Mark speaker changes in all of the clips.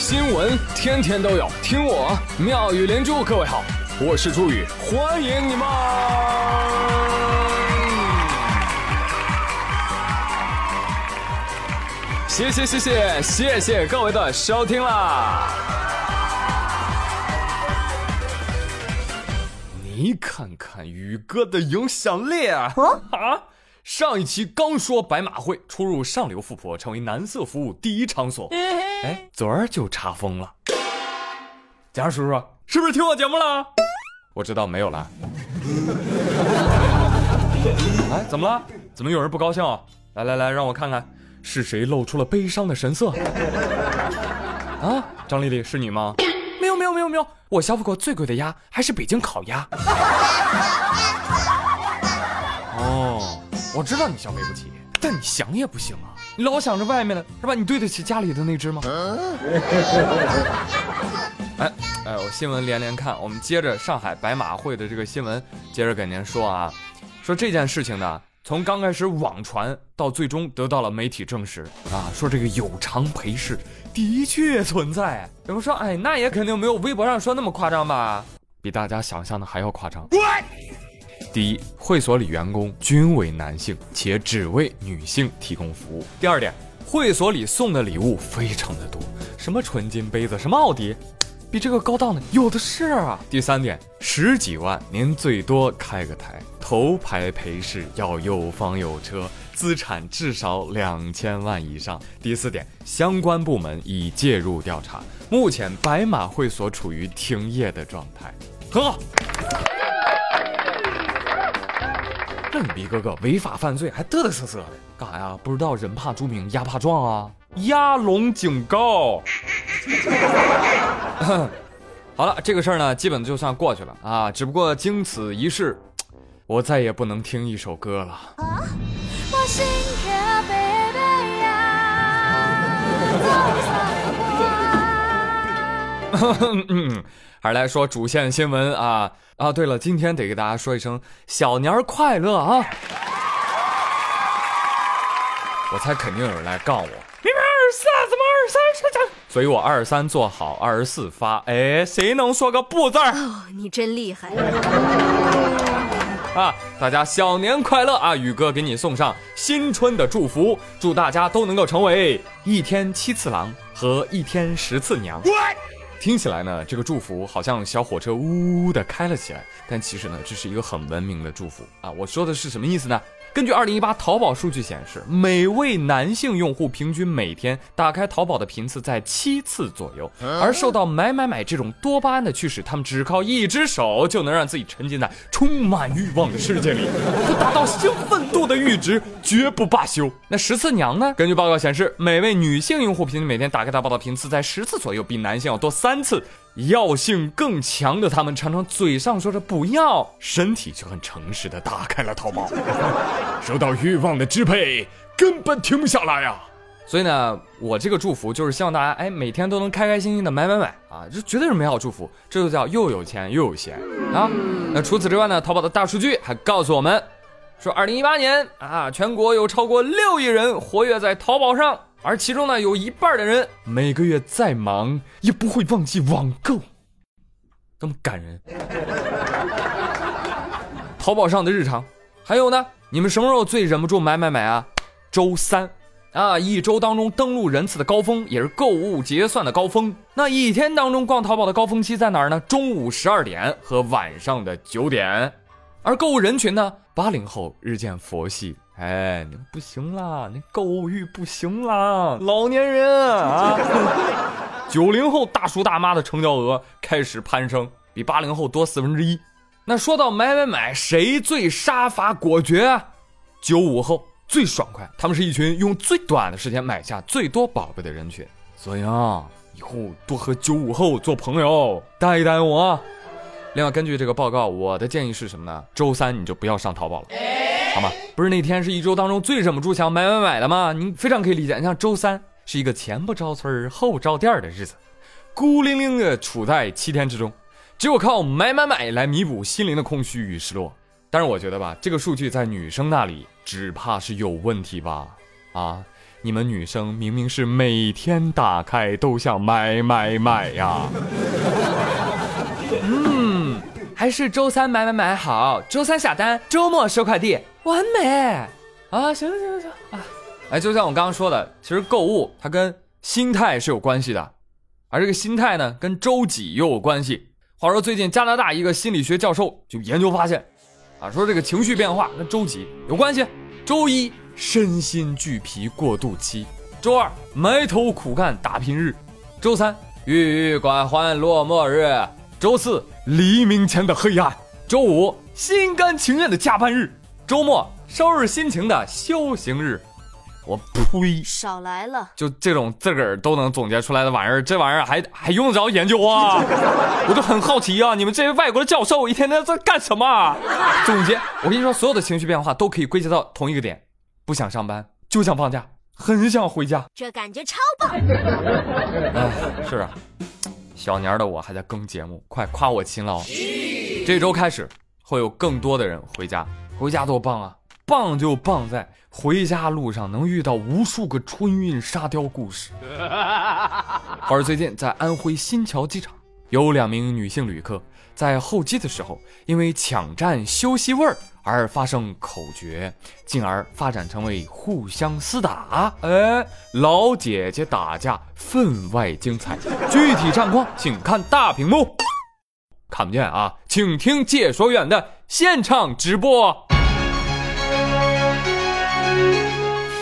Speaker 1: 新闻天天都有，听我妙语连珠。各位好，我是朱宇，欢迎你们！谢谢谢谢谢谢各位的收听啦！你看看宇哥的影响力啊！啊！上一期刚说白马会出入上流富婆，成为男色服务第一场所。哎，昨儿就查封了。贾叔叔，是不是听我节目了？我知道没有了。哎，怎么了？怎么有人不高兴啊？来来来，让我看看是谁露出了悲伤的神色。啊，张丽丽是你吗？没有没有没有没有，我消费过最贵的鸭还是北京烤鸭。哦。我知道你消费不起，但你想也不行啊！你老想着外面的是吧？你对得起家里的那只吗？哎哎，我新闻连连看，我们接着上海白马会的这个新闻，接着给您说啊，说这件事情呢，从刚开始网传到最终得到了媒体证实啊，说这个有偿陪侍的确存在。有人说，哎，那也肯定没有微博上说那么夸张吧？比大家想象的还要夸张。第一，会所里员工均为男性，且只为女性提供服务。第二点，会所里送的礼物非常的多，什么纯金杯子，什么奥迪，比这个高档的有的是啊。第三点，十几万您最多开个台，头牌陪侍要有房有车，资产至少两千万以上。第四点，相关部门已介入调查，目前白马会所处于停业的状态，很好。这逼哥哥违法犯罪还嘚嘚瑟瑟的干啥呀？不知道人怕猪鸣，鸭怕壮啊！鸭龙警告。好了，这个事儿呢，基本就算过去了啊。只不过经此一事，我再也不能听一首歌了。还是来说主线新闻啊啊！对了，今天得给大家说一声小年儿快乐啊！我猜肯定有人来杠我，明明二十四怎么二十三是讲？所以我二十三做好，二十四发。哎，谁能说个不字儿？哦，
Speaker 2: 你真厉害
Speaker 1: 啊！大家小年快乐啊！宇哥给你送上新春的祝福，祝大家都能够成为一天七次郎和一天十次娘。听起来呢，这个祝福好像小火车呜呜的开了起来，但其实呢，这是一个很文明的祝福啊！我说的是什么意思呢？根据二零一八淘宝数据显示，每位男性用户平均每天打开淘宝的频次在七次左右，而受到买买买这种多巴胺的驱使，他们只靠一只手就能让自己沉浸在充满欲望的世界里，不达到兴奋度的阈值，绝不罢休。那十次娘呢？根据报告显示，每位女性用户平均每天打开淘宝的频次在十次左右，比男性要多三次。药性更强的他们，常常嘴上说着不要，身体却很诚实的打开了淘宝。受到欲望的支配，根本停不下来呀。所以呢，我这个祝福就是希望大家，哎，每天都能开开心心的买买买啊，这绝对是美好祝福。这就叫又有钱又有闲啊。那除此之外呢，淘宝的大数据还告诉我们，说二零一八年啊，全国有超过六亿人活跃在淘宝上。而其中呢，有一半的人每个月再忙也不会忘记网购，那么感人。淘宝上的日常，还有呢，你们什么时候最忍不住买买买啊？周三啊，一周当中登录人次的高峰，也是购物结算的高峰。那一天当中逛淘宝的高峰期在哪儿呢？中午十二点和晚上的九点。而购物人群呢，八零后日渐佛系。哎，你不行啦，你购物欲不行啦，老年人啊！九零后大叔大妈的成交额开始攀升，比八零后多四分之一。那说到买买买，谁最杀伐果决？九五后最爽快，他们是一群用最短的时间买下最多宝贝的人群。所以啊，以后多和九五后做朋友，带一带我。另外，根据这个报告，我的建议是什么呢？周三你就不要上淘宝了。好吗？不是那天是一周当中最忍不住想买买买的吗？你非常可以理解。你像周三是一个前不着村后不着店的日子，孤零零的处在七天之中，只有靠买买买来弥补心灵的空虚与失落。但是我觉得吧，这个数据在女生那里只怕是有问题吧？啊，你们女生明明是每天打开都想买买买呀。还是周三买买买好，周三下单，周末收快递，完美。啊，行行行行啊，哎，就像我刚刚说的，其实购物它跟心态是有关系的，而这个心态呢，跟周几又有关系。话说最近加拿大一个心理学教授就研究发现，啊，说这个情绪变化跟周几有关系。周一身心俱疲过渡期，周二埋头苦干打拼日，周三郁郁寡欢落寞日，周四黎明前的黑暗，周五心甘情愿的加班日，周末收拾心情的修行日。我呸！
Speaker 2: 少来了！
Speaker 1: 就这种自个儿都能总结出来的玩意儿，这玩意儿还还用得着研究啊？我就很好奇啊，你们这些外国的教授一天天在干什么？总结，我跟你说，所有的情绪变化都可以归结到同一个点：不想上班，就想放假，很想回家，
Speaker 2: 这感觉超棒！
Speaker 1: 哎，是啊，小年的我还在更节目，快夸我勤劳！这周开始会有更多的人回家，回家多棒啊！棒就棒在回家路上能遇到无数个春运沙雕故事。而最近在安徽新桥机场，有两名女性旅客在候机的时候，因为抢占休息位儿而发生口角，进而发展成为互相厮打。哎，老姐姐打架分外精彩，具体战况请看大屏幕。看不见啊，请听解说员的现场直播。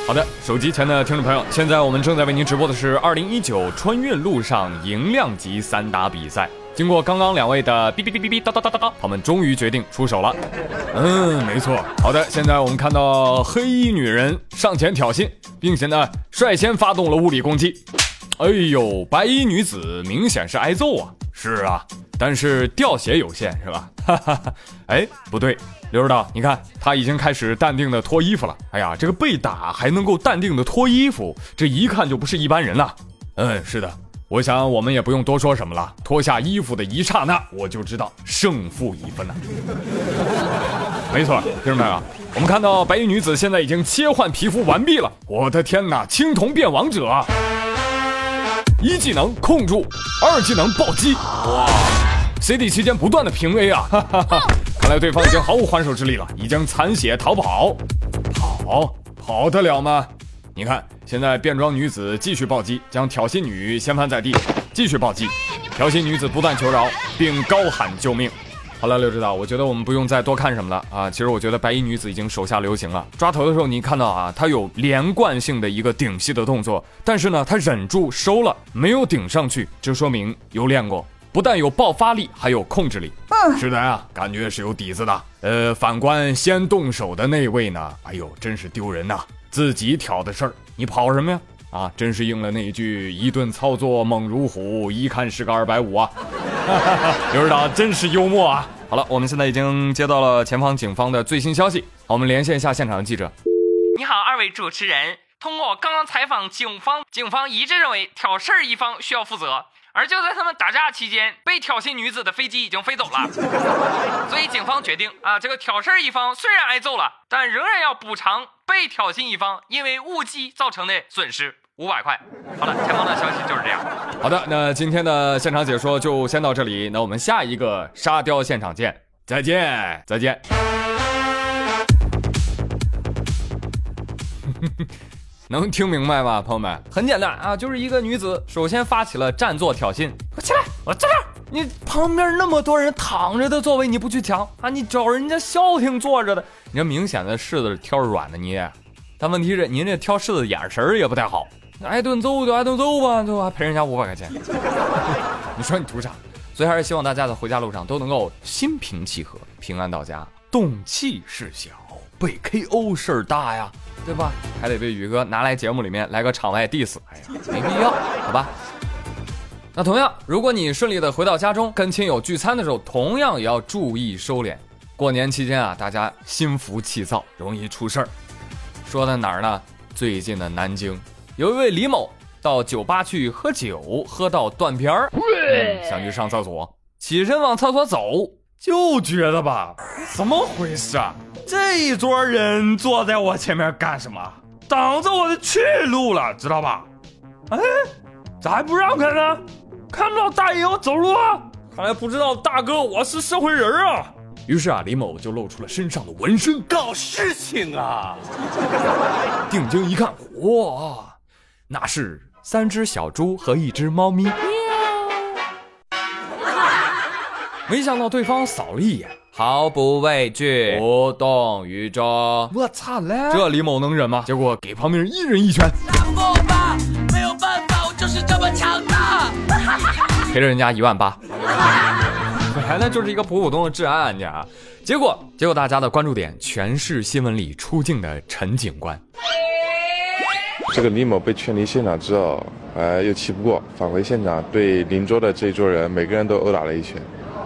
Speaker 1: 好的，手机前的听众朋友，现在我们正在为您直播的是二零一九春运路上银量级散打比赛。经过刚刚两位的哔哔哔哔哔哒哒哒哒哒，他们终于决定出手了。嗯，没错。好的，现在我们看到黑衣女人上前挑衅，并且呢率先发动了物理攻击。哎呦，白衣女子明显是挨揍啊！是啊，但是掉血有限是吧？哈哈哈。哎，不对。刘指导，你看他已经开始淡定的脱衣服了。哎呀，这个被打还能够淡定的脱衣服，这一看就不是一般人呐。嗯，是的，我想我们也不用多说什么了。脱下衣服的一刹那，我就知道胜负已分了。没错，听众朋友，我们看到白衣女子现在已经切换皮肤完毕了。我的天哪，青铜变王者！一技能控住，二技能暴击，哇！CD 期间不断的平 A 啊，哈哈哈。看来对方已经毫无还手之力了，已经残血逃跑，跑跑得了吗？你看，现在变装女子继续暴击，将挑衅女掀翻在地，继续暴击，挑衅女子不断求饶，并高喊救命。好了，刘指导，我觉得我们不用再多看什么了啊。其实我觉得白衣女子已经手下留情了。抓头的时候，你看到啊，她有连贯性的一个顶戏的动作，但是呢，她忍住收了，没有顶上去，这说明有练过。不但有爆发力，还有控制力。嗯，是的啊，感觉是有底子的。呃，反观先动手的那位呢？哎呦，真是丢人呐！自己挑的事儿，你跑什么呀？啊，真是应了那一句“一顿操作猛如虎”，一看是个二百五啊！刘指导真是幽默啊！好了，我们现在已经接到了前方警方的最新消息，好，我们连线一下现场的记者。
Speaker 3: 你好，二位主持人。通过刚刚采访，警方警方一致认为挑事儿一方需要负责。而就在他们打架期间，被挑衅女子的飞机已经飞走了，所以警方决定啊，这个挑事儿一方虽然挨揍了，但仍然要补偿被挑衅一方因为误击造成的损失五百块。好了，前方的消息就是这样。
Speaker 1: 好的，那今天的现场解说就先到这里，那我们下一个沙雕现场见，再见，再见。能听明白吗，朋友们？很简单啊，就是一个女子首先发起了占座挑衅。我起来，我站这儿。你旁边那么多人躺着的座位你不去抢啊？你找人家消停坐着的，你这明显的柿子挑软的捏。但问题是您这挑柿子眼神也不太好，挨顿揍就挨顿揍吧，就还赔人家五百块钱。你说你图啥？所以还是希望大家在回家路上都能够心平气和，平安到家。动气事小，被 KO 事儿大呀。对吧？还得被宇哥拿来节目里面来个场外 diss，哎呀，没必要，好吧？那同样，如果你顺利的回到家中跟亲友聚餐的时候，同样也要注意收敛。过年期间啊，大家心浮气躁，容易出事儿。说在哪儿呢？最近的南京，有一位李某到酒吧去喝酒，喝到断片儿，想去上厕所，起身往厕所走，就觉得吧，怎么回事啊？这一桌人坐在我前面干什么？
Speaker 4: 挡着我的去路了，知道吧？哎，咋还不让开呢？看不到大爷我走路啊？看来不知道大哥我是社会人啊。
Speaker 1: 于是啊，李某就露出了身上的纹身，
Speaker 5: 搞事情啊！
Speaker 1: 定睛一看，哇，那是三只小猪和一只猫咪。没想到对方扫了一眼，毫不畏惧，无动于衷。
Speaker 4: 我操嘞！
Speaker 1: 这李某能忍吗？结果给旁边人一人一拳。
Speaker 5: 打我吧，没有办法，我就是这么强大。
Speaker 1: 赔了人家一万八。本来呢就是一个普普通的治安案件啊，结果结果大家的关注点全是新闻里出镜的陈警官。
Speaker 6: 这个李某被劝离现场之后，呃，又气不过，返回现场对邻桌的这一桌人每个人都殴打了一拳。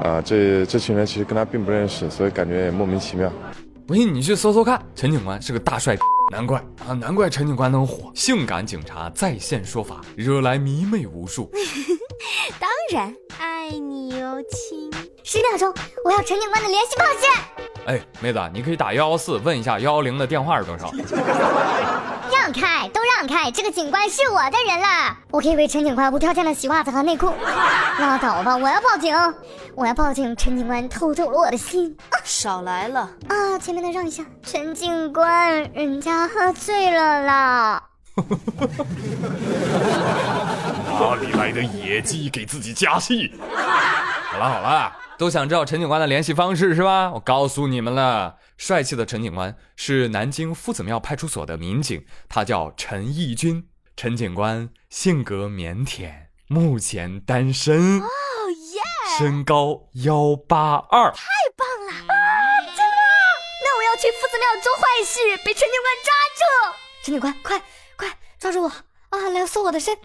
Speaker 6: 啊，这这群人其实跟他并不认识，所以感觉也莫名其妙。
Speaker 1: 不信你去搜搜看，陈警官是个大帅，难怪啊，难怪陈警官能火，性感警察在线说法，惹来迷妹无数。
Speaker 2: 当然，爱你哦，亲。十秒钟，我要陈警官的联系方式。
Speaker 1: 哎，妹子，你可以打幺幺四问一下幺幺零的电话是多少。
Speaker 2: 让开，都让开！这个警官是我的人了，我可以为陈警官无条件的洗袜子和内裤。拉倒吧，我要报警！我要报警！陈警官偷走了我的心。
Speaker 7: 少来了
Speaker 2: 啊！前面的让一下，陈警官，人家喝醉了啦。
Speaker 1: 哪里来的野鸡给自己加戏？好了好了，都想知道陈警官的联系方式是吧？我告诉你们了，帅气的陈警官是南京夫子庙派出所的民警，他叫陈义军。陈警官性格腼腆，目前单身，
Speaker 2: 哦耶！
Speaker 1: 身高幺八二，
Speaker 2: 太棒了啊！真的？那我要去夫子庙做坏事，被陈警官抓住。陈警官，快快抓住我啊！来搜我的身。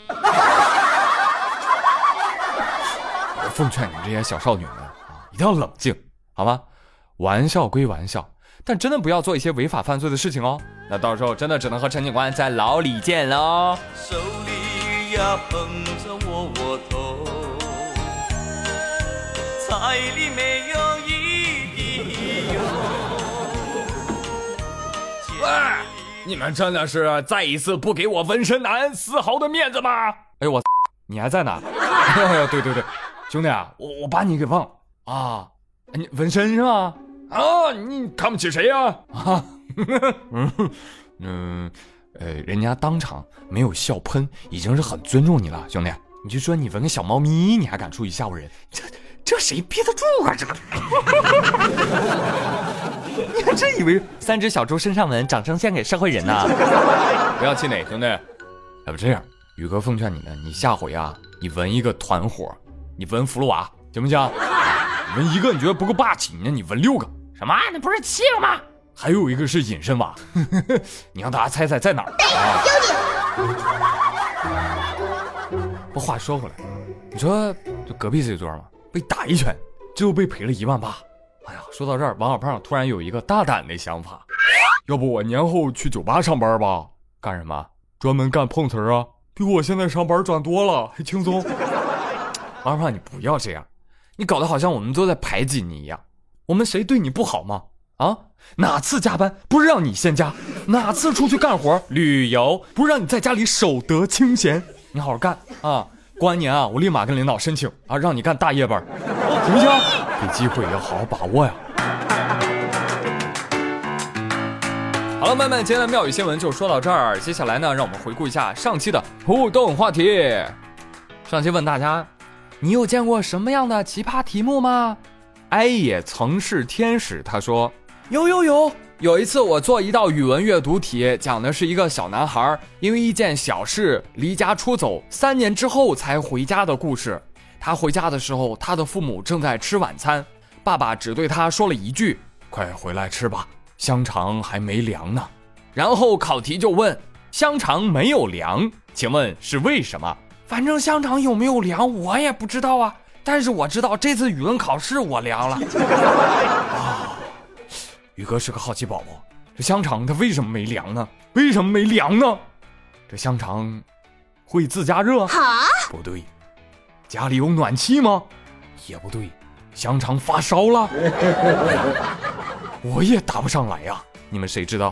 Speaker 1: 我 奉劝你们这些小少女们啊，一定要冷静，好吗？玩笑归玩笑，但真的不要做一些违法犯罪的事情哦。那到时候真的只能和陈警官在牢里见喽。
Speaker 5: 手里呀捧着窝窝头，菜里没有一滴油。
Speaker 1: 喂，你们真的是再一次不给我纹身男丝毫的面子吗？哎呦我，你还在呢？哎呦对对对，兄弟啊，我我把你给忘了啊！你纹身是吧？啊，你看不起谁呀？啊，嗯嗯，呃，人家当场没有笑喷，已经是很尊重你了，兄弟。你就说你纹个小猫咪，你还敢出去吓唬人？这这谁憋得住啊？这个，你 还真以为三只小猪身上纹，掌声献给社会人呐？不要气馁，兄弟。要不这样，宇哥奉劝你呢，你下回啊，你纹一个团伙，你纹葫芦娃行不行？纹一个你觉得不够霸气，那你纹六个。什么？那不是七个吗？还有一个是隐身娃，你让大家猜猜在哪儿？不，话说回来，你说就隔壁这桌嘛，被打一拳，最后被赔了一万八。哎呀，说到这儿，王小胖突然有一个大胆的想法，要不我年后去酒吧上班吧？干什么？专门干碰瓷儿啊？比我现在上班赚多了，还轻松。王小胖，你不要这样，你搞得好像我们都在排挤你一样。我们谁对你不好吗？啊，哪次加班不是让你先加？哪次出去干活旅游不是让你在家里守得清闲？你好好干啊！过完年啊，我立马跟领导申请啊，让你干大夜班，行不行？这机会也要好好把握呀！好了，妹妹，今天的妙语新闻就说到这儿。接下来呢，让我们回顾一下上期的互动话题。上期问大家，你有见过什么样的奇葩题目吗？哀也曾是天使，他说有有有。有一次我做一道语文阅读题，讲的是一个小男孩因为一件小事离家出走，三年之后才回家的故事。他回家的时候，他的父母正在吃晚餐，爸爸只对他说了一句：“快回来吃吧，香肠还没凉呢。”然后考题就问：香肠没有凉，请问是为什么？反正香肠有没有凉我也不知道啊。但是我知道这次语文考试我凉了。啊，宇哥是个好奇宝宝，这香肠它为什么没凉呢？为什么没凉呢？这香肠会自加热？
Speaker 2: 哈？
Speaker 1: 不对，家里有暖气吗？也不对，香肠发烧了？我也答不上来呀，你们谁知道？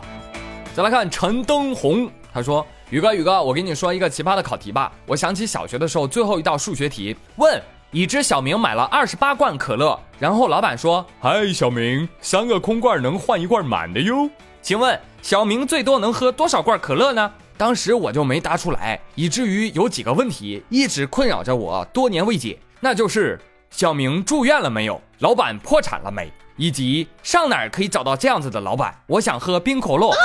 Speaker 1: 再来看陈登红，他说：“宇哥，宇哥，我给你说一个奇葩的考题吧。我想起小学的时候最后一道数学题，问已知小明买了二十八罐可乐，然后老板说：‘嗨，小明，三个空罐能换一罐满的哟。’请问小明最多能喝多少罐可乐呢？当时我就没答出来，以至于有几个问题一直困扰着我，多年未解，那就是小明住院了没有，老板破产了没，以及上哪儿可以找到这样子的老板？我想喝冰可乐。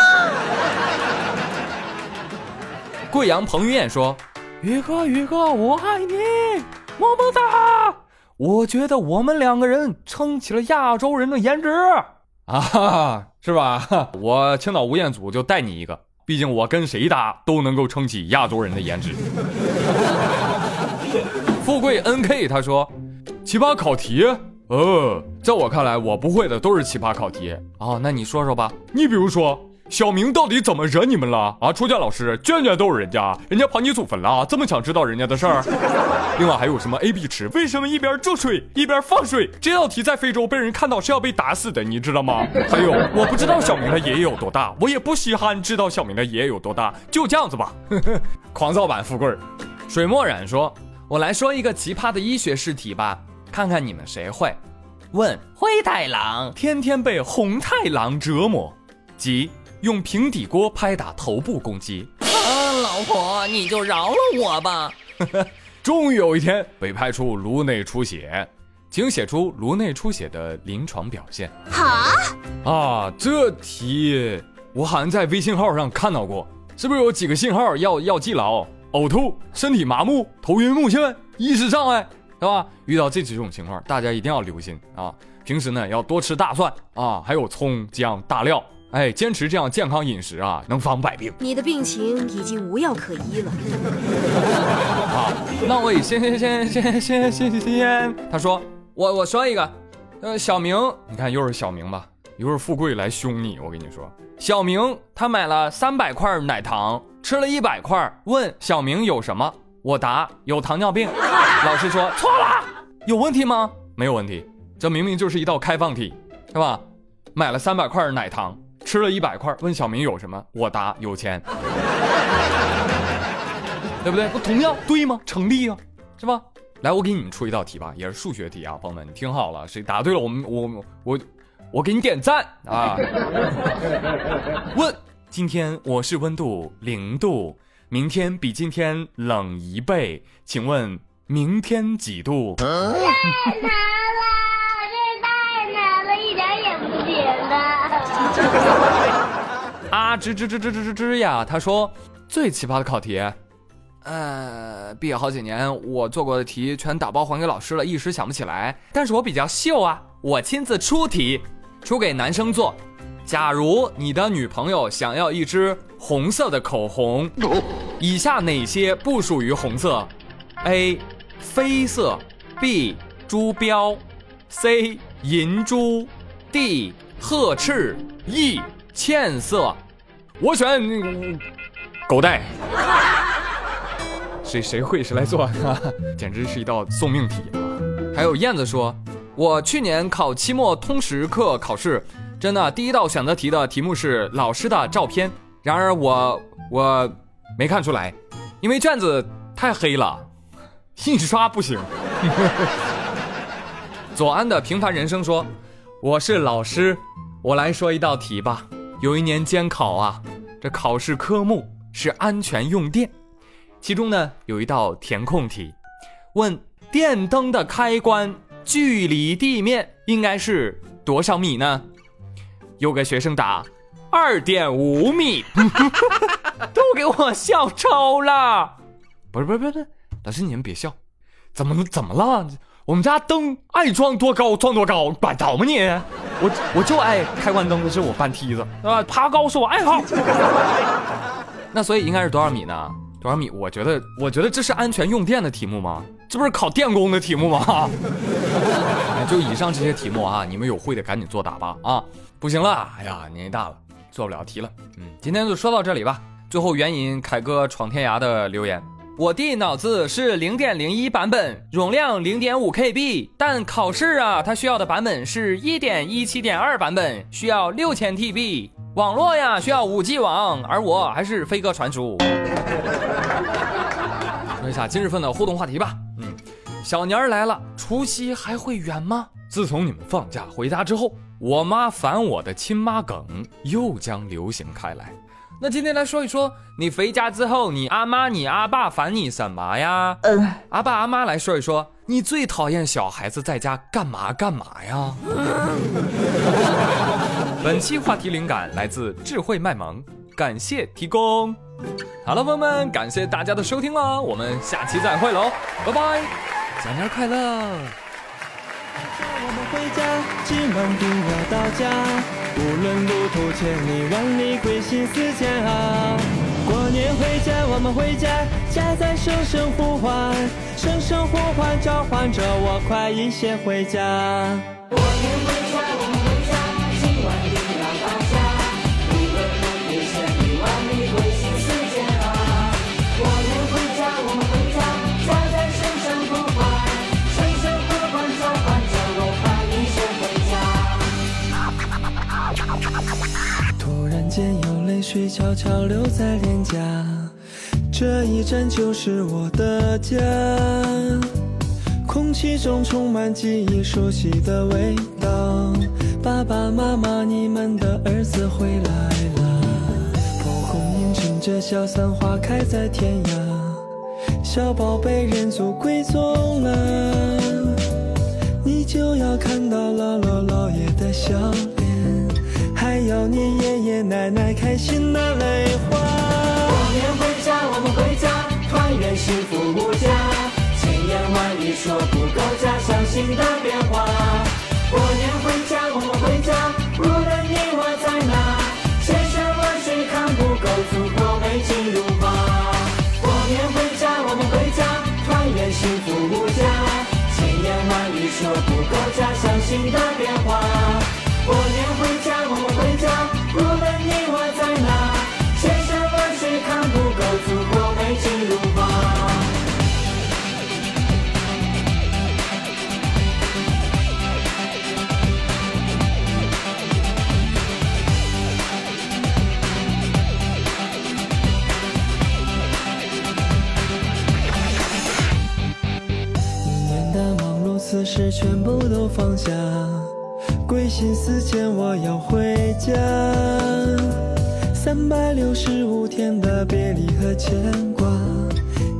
Speaker 1: 贵阳彭于晏说：“宇哥，宇哥，我爱你，么么哒！我觉得我们两个人撑起了亚洲人的颜值啊，是吧？我青岛吴彦祖就带你一个，毕竟我跟谁搭都能够撑起亚洲人的颜值。”富贵 N K 他说：“奇葩考题，呃，在我看来，我不会的都是奇葩考题哦。那你说说吧，你比如说。”小明到底怎么惹你们了啊？初见老师，卷卷都是人家，人家把你祖坟了，这么想知道人家的事儿？另外还有什么 A B 池？为什么一边注水一边放水？这道题在非洲被人看到是要被打死的，你知道吗？还有，我不知道小明的爷爷有多大，我也不稀罕知道小明的爷爷有多大，就这样子吧。狂躁版富贵，水墨染说：“我来说一个奇葩的医学试题吧，看看你们谁会。问灰太狼天天被红太狼折磨，即。”用平底锅拍打头部攻击
Speaker 5: 啊，老婆，你就饶了我吧！
Speaker 1: 终于有一天被拍出颅内出血，请写出颅内出血的临床表现。哈啊，这题我好像在微信号上看到过，是不是有几个信号要要记牢？呕吐、身体麻木、头晕目眩、意识障碍，对吧？遇到这几种情况，大家一定要留心啊！平时呢要多吃大蒜啊，还有葱姜大料。哎，坚持这样健康饮食啊，能防百病。
Speaker 7: 你的病情已经无药可医了。
Speaker 1: 好，那我也先先先先先先先。他说，我我说一个，呃，小明，你看又是小明吧，一会儿富贵来凶你。我跟你说，小明他买了三百块奶糖，吃了一百块，问小明有什么？我答有糖尿病。老师说错了，有问题吗？没有问题，这明明就是一道开放题，是吧？买了三百块奶糖。吃了一百块，问小明有什么？我答有钱，对不对？不同样对吗？成立啊，是吧？来，我给你们出一道题吧，也是数学题啊，朋友们，你听好了，谁答对了，我们我我我给你点赞啊！问：今天我市温度零度，明天比今天冷一倍，请问明天几度？吱 吱吱吱吱吱吱呀！他说最奇葩的考题，呃，毕业好几年，我做过的题全打包还给老师了，一时想不起来。但是我比较秀啊，我亲自出题，出给男生做。假如你的女朋友想要一支红色的口红，以下哪些不属于红色？A. 绯色 B. 珠标 C. 银珠 D. 褐赤 E 茜色，我选狗带。谁谁会谁来做？简直是一道送命题啊！还有燕子说，我去年考期末通识课考试，真的第一道选择题的题目是老师的照片，然而我我没看出来，因为卷子太黑了，印刷不行。左安的平凡人生说，我是老师。我来说一道题吧。有一年监考啊，这考试科目是安全用电，其中呢有一道填空题，问电灯的开关距离地面应该是多少米呢？有个学生答二点五米，都给我笑抽了。不是不是不是，老师你们别笑，怎么怎么了？我们家灯爱装多高装多高，管着吗你？我我就爱开关灯的是我搬梯子，对吧？爬高是我爱好。那所以应该是多少米呢？多少米？我觉得，我觉得这是安全用电的题目吗？这不是考电工的题目吗？就以上这些题目啊，你们有会的赶紧作答吧啊！不行了，哎呀，年纪大了，做不了题了。嗯，今天就说到这里吧。最后援引凯哥闯天涯的留言。我弟脑子是零点零一版本，容量零点五 KB，但考试啊，他需要的版本是一点一七点二版本，需要六千 TB。网络呀需要五 G 网，而我还是飞鸽传书。说一下今日份的互动话题吧。嗯，小年儿来了，除夕还会远吗？自从你们放假回家之后，我妈烦我的亲妈梗又将流行开来。那今天来说一说，你回家之后，你阿妈、你阿爸烦你什么呀？嗯，阿爸阿妈来说一说，你最讨厌小孩子在家干嘛干嘛呀？本期话题灵感来自智慧卖萌，感谢提供。好了，朋友们，感谢大家的收听了，我们下期再会喽，拜拜，新年快乐！
Speaker 8: 我们回家，今晚定要到家。无论路途千里万里，归心似箭啊！过年回家，我们回家，家在声声呼唤，声声呼唤召唤着我，快一些回家。过年回悄悄留在脸颊，这一站就是我的家。空气中充满记忆熟悉的味道，爸爸妈妈，你们的儿子回来了。蒲公英乘着小伞花开在天涯，小宝贝认祖归宗了，你就要看到姥姥姥爷的笑脸，还有你爷爷奶奶开心的泪花。过年回家，我们回家，团圆幸福无价。千言万语说不够家乡新的变化。过年回家，我们回家，无论你我在哪，千山万水看不够祖国美景如画。过年回家，我们回家，团圆幸福无价。千言万语说不够家乡新的变化。此时全部都放下，归心似箭，我要回家。三百六十五天的别离和牵挂，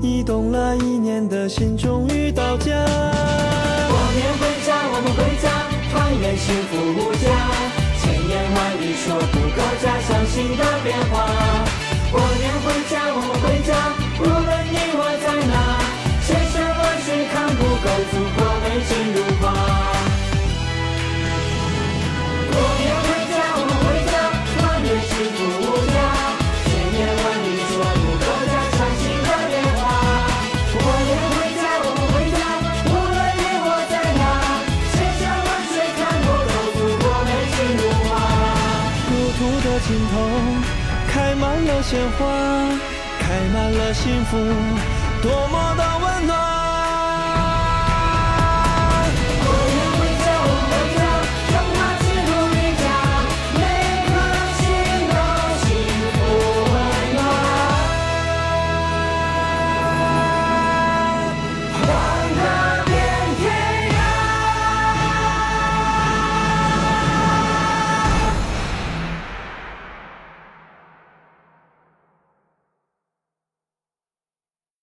Speaker 8: 移动了一年的心终于到家。过年回家，我们回家，团圆幸福无价。千言万语说不够家乡新的变化。过年回家，我们回家，无论你我在哪，满了鲜花开满了幸福多么的温暖。